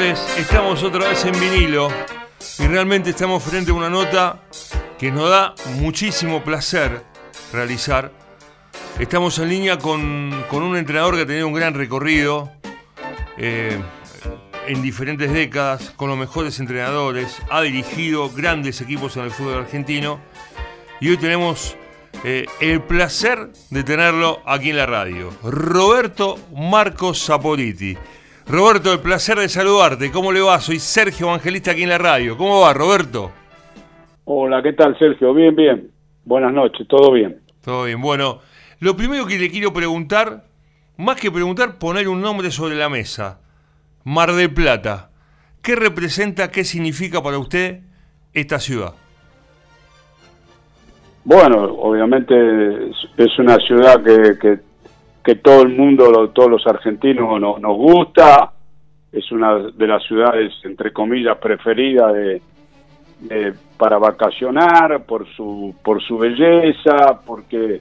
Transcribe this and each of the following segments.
estamos otra vez en vinilo y realmente estamos frente a una nota que nos da muchísimo placer realizar. Estamos en línea con, un entrenador que ha tenido un gran recorrido eh, en diferentes décadas, con los mejores entrenadores, ha dirigido grandes equipos en el fútbol argentino y hoy tenemos eh, el placer de tenerlo aquí en la radio. Roberto Marcos Saporiti. Roberto, el placer de saludarte. ¿Cómo le va? Soy Sergio Evangelista aquí en la radio. ¿Cómo va, Roberto? Hola, ¿qué tal, Sergio? Bien, bien. Buenas noches, todo bien. Todo bien. Bueno, lo primero que le quiero preguntar, más que preguntar, poner un nombre sobre la mesa. Mar del Plata. ¿Qué representa, qué significa para usted esta ciudad? Bueno, obviamente es una ciudad que, que, todo el mundo, todos los argentinos nos, nos gusta. Es una de las ciudades, entre comillas, preferidas de, para vacacionar por su, por su belleza, porque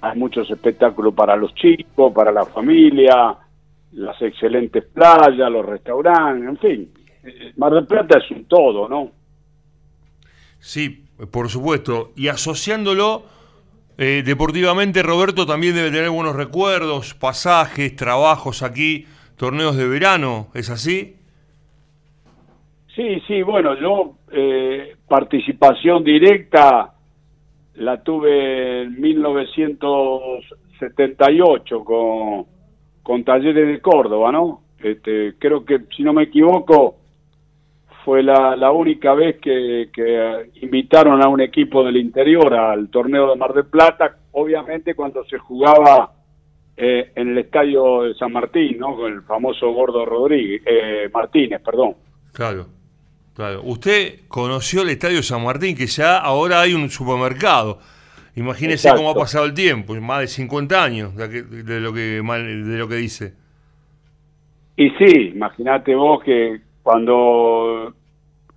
hay muchos espectáculos para los chicos, para la familia, las excelentes playas, los restaurantes, en fin. Mar del Plata es un todo, ¿no? Sí, por supuesto. Y asociándolo eh, deportivamente, Roberto también debe tener buenos recuerdos, pasajes, trabajos aquí, torneos de verano, ¿es así? Sí, sí, bueno, yo eh, participación directa la tuve en 1978 con, con Talleres de Córdoba, ¿no? Este, creo que, si no me equivoco, fue la, única vez que, invitaron a un equipo del interior al torneo de Mar del Plata, obviamente cuando se jugaba eh, en el estadio de San Martín, ¿no? Con el famoso Gordo Rodríguez, eh, Martínez, perdón. Claro, claro. Usted conoció el estadio San Martín, que ya ahora hay un supermercado. Imagínese cómo ha pasado el tiempo, más de 50 años de, lo que de lo que dice. Y sí, imagínate vos que cuando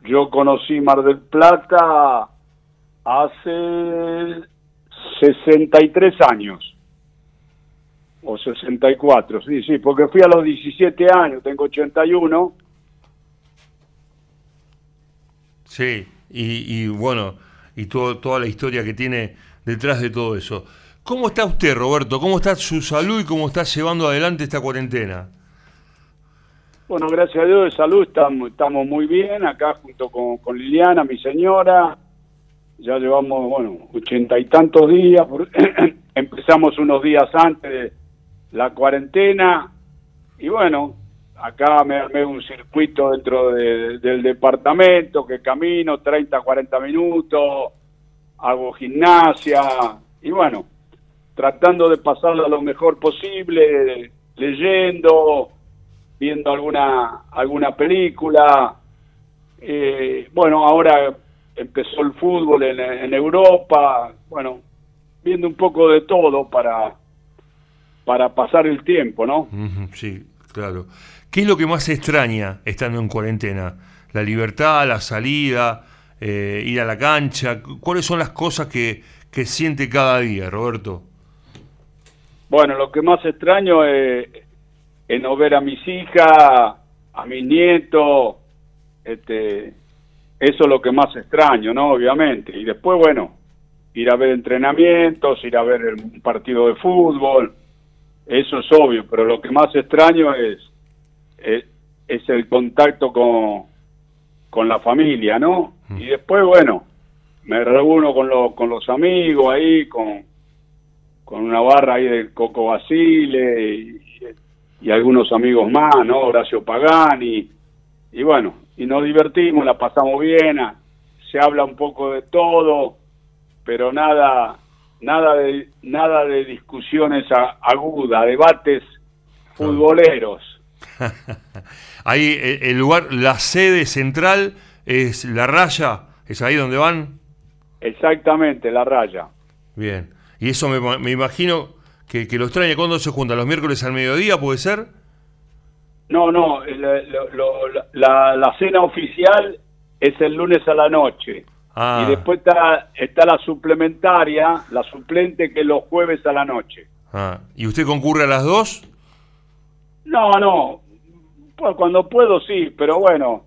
yo conocí Mar del Plata hace 63 años. O 64, sí, sí, porque fui a los 17 años, tengo 81. Sí, y, bueno, y todo, toda la historia que tiene detrás de todo eso. ¿Cómo está usted, Roberto? ¿Cómo está su salud y cómo está llevando adelante esta cuarentena? Bueno, gracias a Dios de salud estamos, muy bien, acá junto con, Liliana, mi señora, ya llevamos, bueno, ochenta y tantos días, empezamos unos días antes de la cuarentena, y bueno, acá me armé un circuito dentro del departamento, que camino 30, 40 minutos, hago gimnasia, y bueno, tratando de pasarlo lo mejor posible, leyendo, viendo alguna, alguna película. Eh, bueno, ahora empezó el fútbol en, Europa, bueno, viendo un poco de todo para, para pasar el tiempo, ¿no? Sí, claro. ¿Qué es lo que más extraña estando en cuarentena? ¿La libertad, la salida, eh, ir a la cancha? ¿Cuáles son las cosas que, que siente cada día, Roberto? Bueno, lo que más extraño es en no ver a mis hijas, a mis nietos, este, eso es lo que más extraño, ¿no? Obviamente. Y después, bueno, ir a ver entrenamientos, ir a ver un partido de fútbol, eso es obvio, pero lo que más extraño es, es, el contacto con, con la familia, ¿no? Mm. Y después, bueno, me reúno con, los con los amigos ahí, con, con una barra ahí del Coco Basile y, y algunos amigos más, ¿no? Horacio Pagani, y bueno, y nos divertimos, la pasamos bien, se habla un poco de todo, pero nada, nada de, nada de discusiones agudas, debates futboleros. ahí eh, el lugar, la sede central es la raya, es ahí donde van. Exactamente, la raya. Bien, y eso me, me imagino que, que lo extraña. ¿Cuándo se juntan? ¿Los miércoles al mediodía puede ser? No, no, la, la, cena oficial es el lunes a la noche. Ah. Y después está, está la suplementaria, la suplente, que es los jueves a la noche. Ah. ¿Y usted concurre a las dos? No, no. pues cuando puedo sí, pero bueno,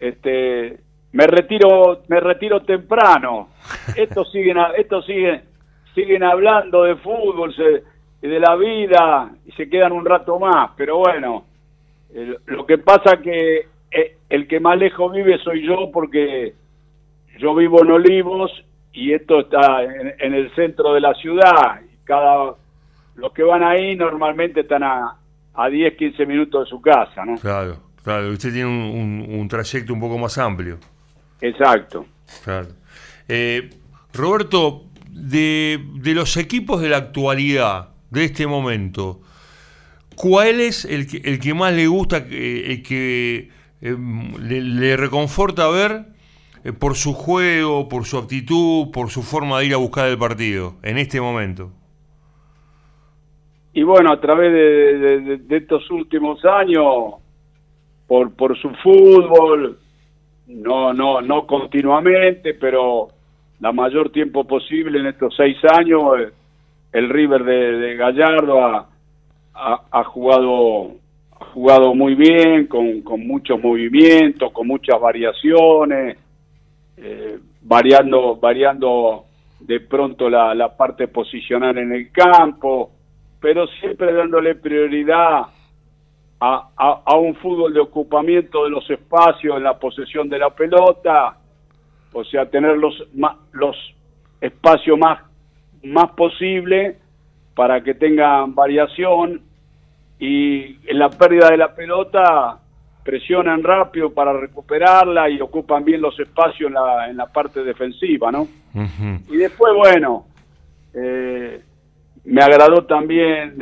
este, me retiro, me retiro temprano. Estos siguen, estos siguen, siguen hablando de fútbol, de la vida y se quedan un rato más, pero bueno, lo que pasa que eh, el que más lejos vive soy yo porque yo vivo en Olivos y esto está en, el centro de la ciudad. Cada los que van ahí normalmente están a, a 10, 15 minutos de su casa, ¿no? Claro, claro. Usted tiene un, trayecto un poco más amplio. Exacto. Claro. Eh, Roberto, de, de los equipos de la actualidad, de este momento, ¿cuál es el que, el que más le gusta, el que em, le, reconforta ver eh, por su juego, por su actitud, por su forma de ir a buscar el partido en este momento? Y bueno, a través de, estos últimos años, por, por su fútbol, no, no, no continuamente, pero la mayor tiempo posible en estos seis años, eh, el River de, Gallardo ha, ha, jugado jugado muy bien, con, con muchos movimientos, con muchas variaciones, eh, variando, variando de pronto la, la parte posicional en el campo, pero siempre dándole prioridad a, a, a, un fútbol de ocupamiento de los espacios en la posesión de la pelota, o sea, tener los, los espacios más, más posible para que tengan variación y en la pérdida de la pelota presionan rápido para recuperarla y ocupan bien los espacios en la, en la parte defensiva, ¿no? Y después, bueno, eh, me agradó también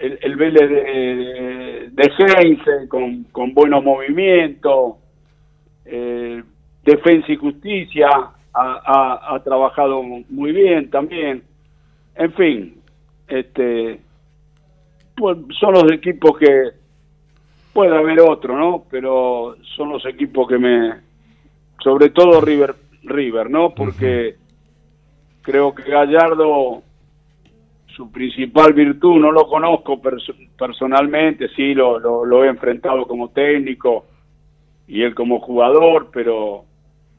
el, el Vélez de, de, con, con buenos movimientos, eh, Defensa y Justicia ha, ha, trabajado muy bien también. En fin, este pues son los equipos que puede haber otro, ¿no? Pero son los equipos que me sobre todo River River, ¿no? Porque creo que Gallardo su principal virtud, no lo conozco personalmente, sí lo, lo, he enfrentado como técnico y él como jugador, pero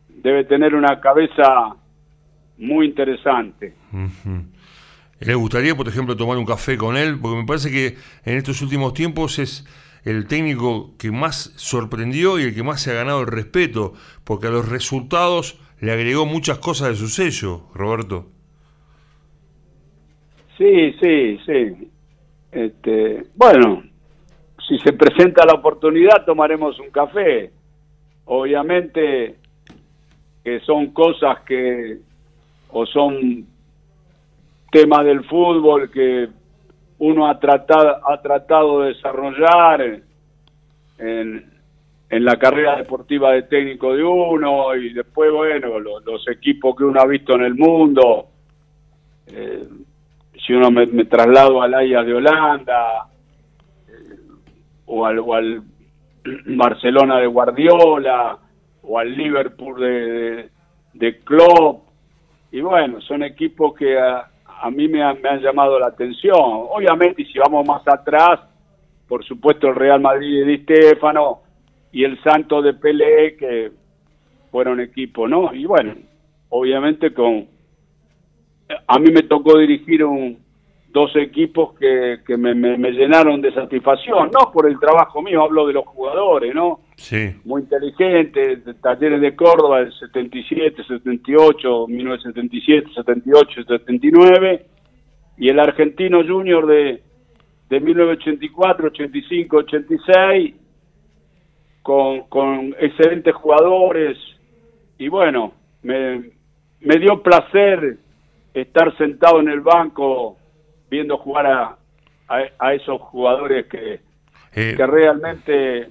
debe tener una cabeza muy interesante. ¿Le gustaría, por ejemplo, tomar un café con él? Porque me parece que en estos últimos tiempos es el técnico que más sorprendió y el que más se ha ganado el respeto, porque a los resultados le agregó muchas cosas de su sello, Roberto. Sí, sí, sí. Este, bueno, si se presenta la oportunidad tomaremos un café. Obviamente que son cosas que o son temas del fútbol que uno ha tratado ha tratado de desarrollar en, en la carrera deportiva de técnico de uno y después bueno los, equipos que uno ha visto en el mundo. Eh, si uno me, traslado al Ajax de Holanda eh, o, al, al, Barcelona de Guardiola o al Liverpool de, de, Klopp. Y bueno, son equipos que a, mí me, han llamado la atención. Obviamente, si vamos más atrás, por supuesto el Real Madrid de Stefano y el Santo de Pelé, que fueron equipos, ¿no? Y bueno, obviamente con a mí me tocó dirigir un, dos equipos que, que me, me, llenaron de satisfacción, no por el trabajo mío, hablo de los jugadores, ¿no? Sí. Muy inteligentes, Talleres de Córdoba del 77, 78, 1977, 78, 79, y el Argentino Junior de, de 1984, 85, 86, con, con excelentes jugadores, y bueno, me, me dio placer estar sentado en el banco viendo jugar a, a, esos jugadores que, eh, que realmente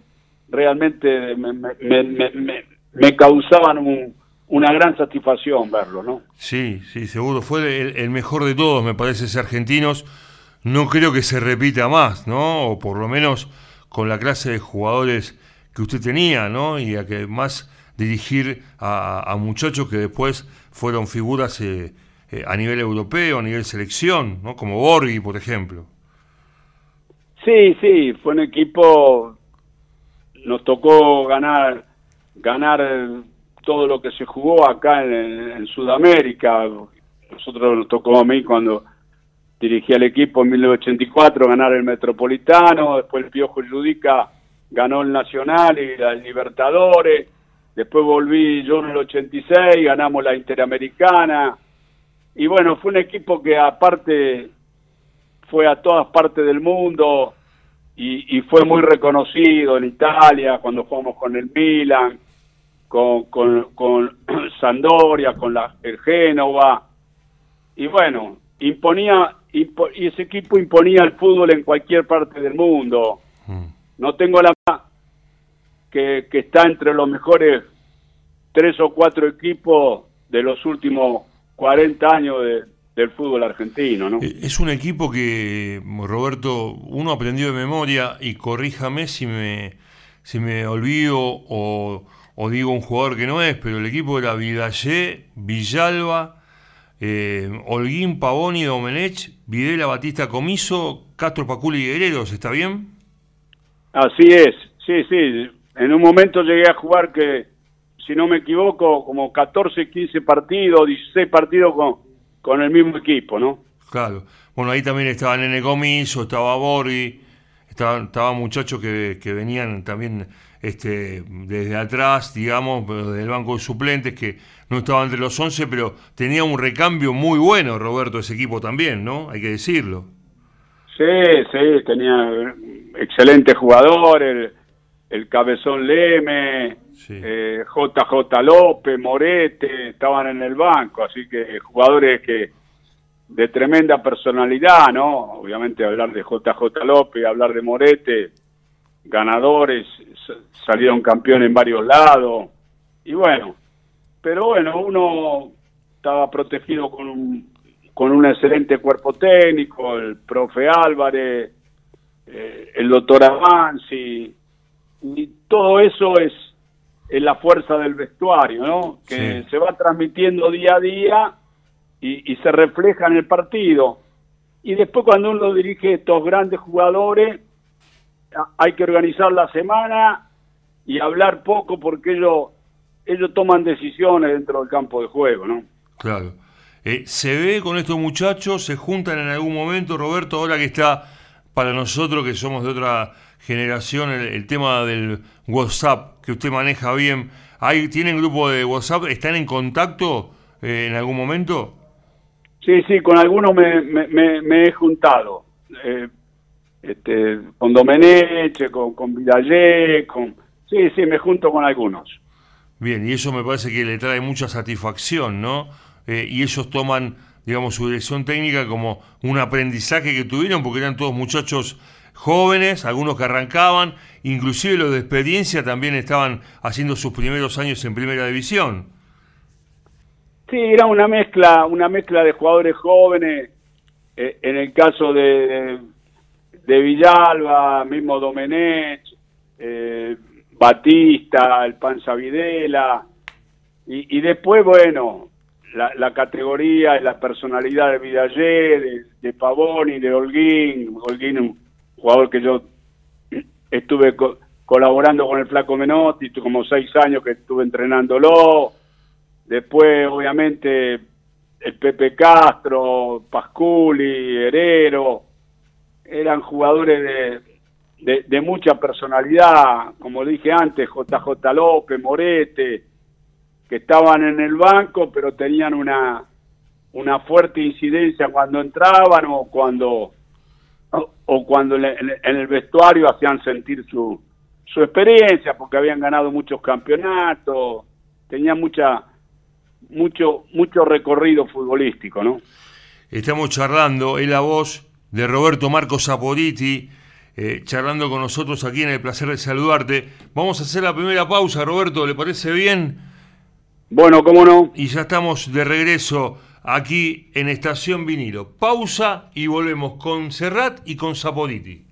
realmente me, me, me, causaban una gran satisfacción verlo, ¿no? Sí, sí, seguro. Fue el, mejor de todos, me parece, ese argentinos. No creo que se repita más, ¿no? O por lo menos con la clase de jugadores que usted tenía, ¿no? Y a que más dirigir a, a muchachos que después fueron figuras eh, eh, a nivel europeo, a nivel selección, ¿no? Como Borghi, por ejemplo. Sí, sí, fue un equipo nos tocó ganar, ganar todo lo que se jugó acá en, Sudamérica. Nosotros nos tocó a mí cuando dirigí al equipo en 1984 ganar el Metropolitano, después el Piojo Judica ganó el Nacional y la Libertadores, después volví yo en el 86, ganamos la Interamericana, y bueno, fue un equipo que aparte fue a todas partes del mundo y, fue muy reconocido en Italia cuando jugamos con el Milan, con, con, con Sandoria, con la, el Génova, y bueno, imponía, y ese equipo imponía el fútbol en cualquier parte del mundo. Mm. No tengo la que, que está entre los mejores tres o cuatro equipos de los últimos 40 años del fútbol argentino, ¿no? Eh, es un equipo que, Roberto, uno aprendió de memoria y corríjame si me, si me olvido o, digo un jugador que no es, pero el equipo era Vidallé, Villalba, eh, Holguín, Pavoni, Domenech, Videla, Batista, Comiso, Castro, Paculi y Guerreros, ¿está bien? Así es, sí, sí. En un momento llegué a jugar que, si no me equivoco, como 14, 15 partidos, 16 partidos con, con el mismo equipo, ¿no? Claro. Bueno, ahí también estaba Nene Comiso, estaba Borghi, estaban estaba muchachos que, que, venían también este, desde atrás, digamos, del banco de suplentes, que no estaban entre los 11, pero tenía un recambio muy bueno, Roberto, ese equipo también, ¿no? Hay que decirlo. Sí, sí, tenía excelentes jugadores, el, Cabezón Leme, JJ eh, López, Morete, estaban en el banco, así que jugadores que de tremenda personalidad, ¿no? Obviamente hablar de JJ López, hablar de Morete, ganadores, salieron campeones en varios lados, y bueno, pero bueno, uno estaba protegido con un, con un excelente cuerpo técnico, el profe Álvarez, eh, el doctor Avanzi, y todo eso es, es, la fuerza del vestuario, ¿no? Que se va transmitiendo día a día y, se refleja en el partido. Y después cuando uno dirige estos grandes jugadores, hay que organizar la semana y hablar poco porque ellos, ellos toman decisiones dentro del campo de juego, ¿no? Claro. Eh, ¿Se ve con estos muchachos? ¿Se juntan en algún momento, Roberto, ahora que está para nosotros que somos de otra generación el, tema del WhatsApp que usted maneja bien. ¿Hay, ¿Tienen grupo de WhatsApp? ¿Están en contacto eh, en algún momento? Sí, sí, con algunos me, me, he juntado. Eh, este, con Domeneche, con, con Vidalé, con... Sí, sí, me junto con algunos. Bien, y eso me parece que le trae mucha satisfacción, ¿no? Eh, y ellos toman digamos, su dirección técnica como un aprendizaje que tuvieron, porque eran todos muchachos jóvenes, algunos que arrancaban, inclusive los de experiencia también estaban haciendo sus primeros años en primera división. Sí, era una mezcla, una mezcla de jugadores jóvenes, eh, en el caso de, de, Villalba, mismo Domenech, eh, Batista, el Panza Videla, y, y después, bueno, la, categoría y la personalidad de Vidallé, de, Pavoni, de Holguín. Holguín, un jugador que yo estuve colaborando con el Flaco Menotti, como seis años que estuve entrenándolo. Después, obviamente, el Pepe Castro, Pasculi, Herero, eran jugadores de, de mucha personalidad, como dije antes, JJ López, Morete, que estaban en el banco, pero tenían una, una fuerte incidencia cuando entraban o cuando, o, cuando en el vestuario hacían sentir su, su experiencia, porque habían ganado muchos campeonatos, tenían mucha, mucho, mucho recorrido futbolístico, ¿no? Estamos charlando, es la voz de Roberto Marcos Zaporiti, eh, charlando con nosotros aquí en el placer de saludarte. Vamos a hacer la primera pausa, Roberto, ¿le parece bien? Bueno, cómo no. Y ya estamos de regreso aquí en Estación Vinilo. Pausa y volvemos con Serrat y con Zapoliti.